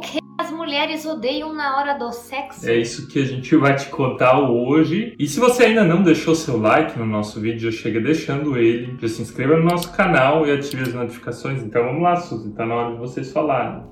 O que as mulheres odeiam na hora do sexo? É isso que a gente vai te contar hoje. E se você ainda não deixou seu like no nosso vídeo, já chega deixando ele. Já se inscreva no nosso canal e ative as notificações. Então vamos lá, Suzy, tá na hora de vocês falarem.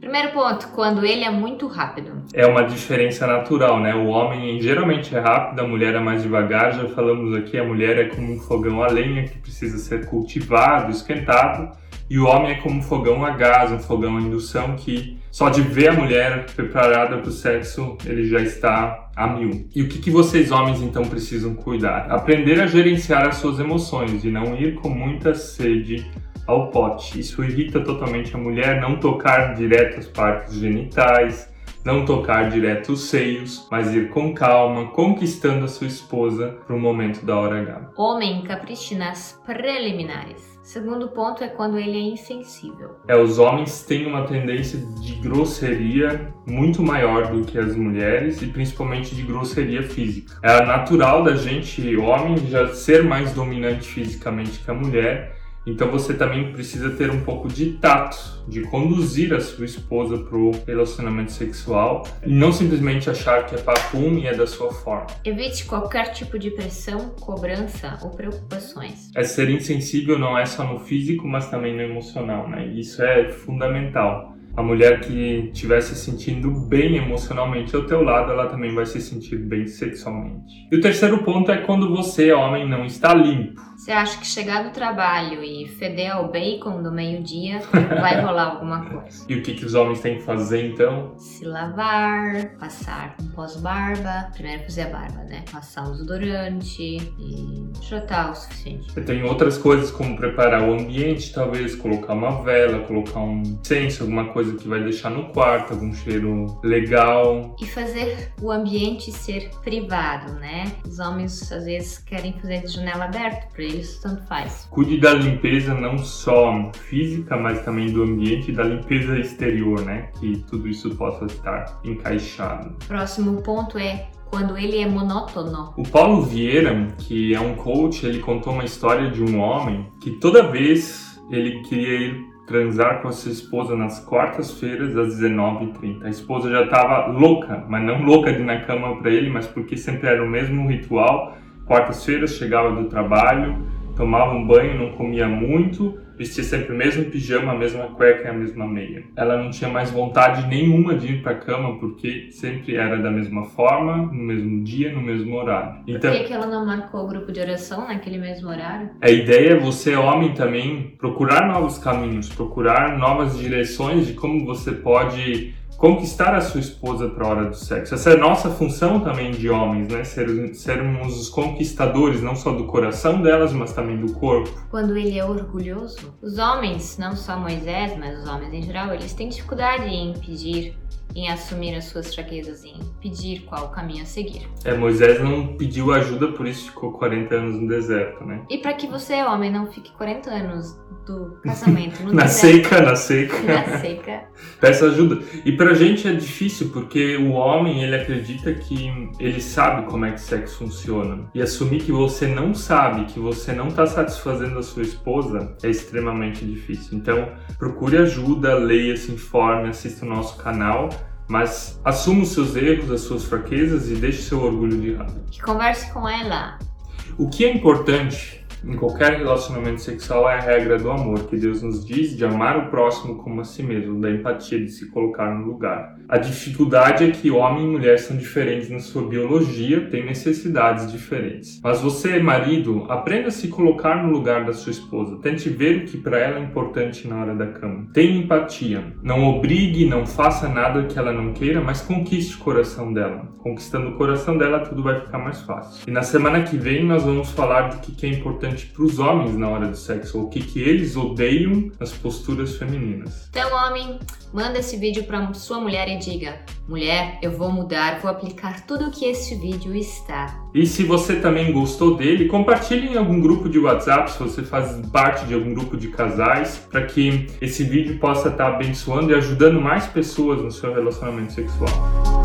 Primeiro ponto, quando ele é muito rápido. É uma diferença natural, né? O homem geralmente é rápido, a mulher é mais devagar. Já falamos aqui, a mulher é como um fogão a lenha que precisa ser cultivado, esquentado. E o homem é como um fogão a gás, um fogão a indução que só de ver a mulher preparada para o sexo, ele já está a mil. E o que, que vocês homens então precisam cuidar? Aprender a gerenciar as suas emoções e não ir com muita sede ao pote. Isso irrita totalmente a mulher, não tocar direto as partes genitais, não tocar direto os seios, mas ir com calma, conquistando a sua esposa para o momento da hora H. Homem capriche nas preliminares. Segundo ponto é quando ele é insensível. É, os homens têm uma tendência de grosseria muito maior do que as mulheres e principalmente de grosseria física. É natural da gente, homem, já ser mais dominante fisicamente que a mulher então você também precisa ter um pouco de tato, de conduzir a sua esposa para o relacionamento sexual e não simplesmente achar que é papum e é da sua forma. Evite qualquer tipo de pressão, cobrança ou preocupações. É ser insensível não é só no físico, mas também no emocional, né? Isso é fundamental a mulher que estiver se sentindo bem emocionalmente ao teu lado, ela também vai se sentir bem sexualmente. E o terceiro ponto é quando você, homem, não está limpo. Você acha que chegar do trabalho e feder ao bacon do meio-dia vai rolar alguma coisa. E o que, que os homens têm que fazer então? Se lavar, passar um pós-barba. Primeiro fazer a barba, né? Passar um desodorante e trotar o suficiente. Eu tenho outras coisas como preparar o ambiente, talvez colocar uma vela, colocar um incenso, alguma coisa que vai deixar no quarto, algum cheiro legal. E fazer o ambiente ser privado, né? Os homens às vezes querem fazer de janela aberta, para eles tanto faz. Cuide da limpeza não só física, mas também do ambiente e da limpeza exterior, né? Que tudo isso possa estar encaixado. Próximo ponto é quando ele é monótono. O Paulo Vieira, que é um coach, ele contou uma história de um homem que toda vez ele queria ir transar com a sua esposa nas quartas-feiras às 19h30. A esposa já estava louca, mas não louca de ir na cama para ele, mas porque sempre era o mesmo ritual. Quartas-feiras chegava do trabalho, tomava um banho, não comia muito, vestia sempre o mesmo pijama, a mesma cueca e a mesma meia. Ela não tinha mais vontade nenhuma de ir para a cama porque sempre era da mesma forma, no mesmo dia, no mesmo horário. Então, Por que, que ela não marcou o grupo de oração naquele mesmo horário? A ideia é você, homem, também procurar novos caminhos, procurar novas direções de como você pode conquistar a sua esposa para a hora do sexo. Essa é nossa função também de homens, né? Ser, sermos os conquistadores não só do coração delas, mas também do corpo. Quando ele é orgulhoso, os homens, não só Moisés, mas os homens em geral, eles têm dificuldade em pedir em assumir as suas fraquezas, em pedir qual caminho a seguir. É, Moisés não pediu ajuda, por isso ficou 40 anos no deserto, né? E para que você, homem, não fique 40 anos do casamento no na deserto, seca, na seca. Na seca. Peça ajuda. E pra gente é difícil, porque o homem, ele acredita que ele sabe como é que sexo funciona. E assumir que você não sabe, que você não tá satisfazendo a sua esposa, é extremamente difícil. Então, procure ajuda, leia, se informe, assista o nosso canal mas assuma os seus erros, as suas fraquezas e deixe seu orgulho de lado. E converse com ela. O que é importante em qualquer relacionamento sexual é a regra do amor, que Deus nos diz de amar o próximo como a si mesmo, da empatia, de se colocar no lugar. A dificuldade é que homem e mulher são diferentes na sua biologia, têm necessidades diferentes. Mas você, marido, aprenda a se colocar no lugar da sua esposa. Tente ver o que para ela é importante na hora da cama. Tenha empatia. Não obrigue, não faça nada que ela não queira, mas conquiste o coração dela. Conquistando o coração dela, tudo vai ficar mais fácil. E na semana que vem nós vamos falar do que é importante importante para os homens na hora do sexo, ou o que, que eles odeiam nas posturas femininas. Então, homem, manda esse vídeo para sua mulher e diga: mulher, eu vou mudar, vou aplicar tudo o que este vídeo está. E se você também gostou dele, compartilhe em algum grupo de WhatsApp, se você faz parte de algum grupo de casais, para que esse vídeo possa estar abençoando e ajudando mais pessoas no seu relacionamento sexual.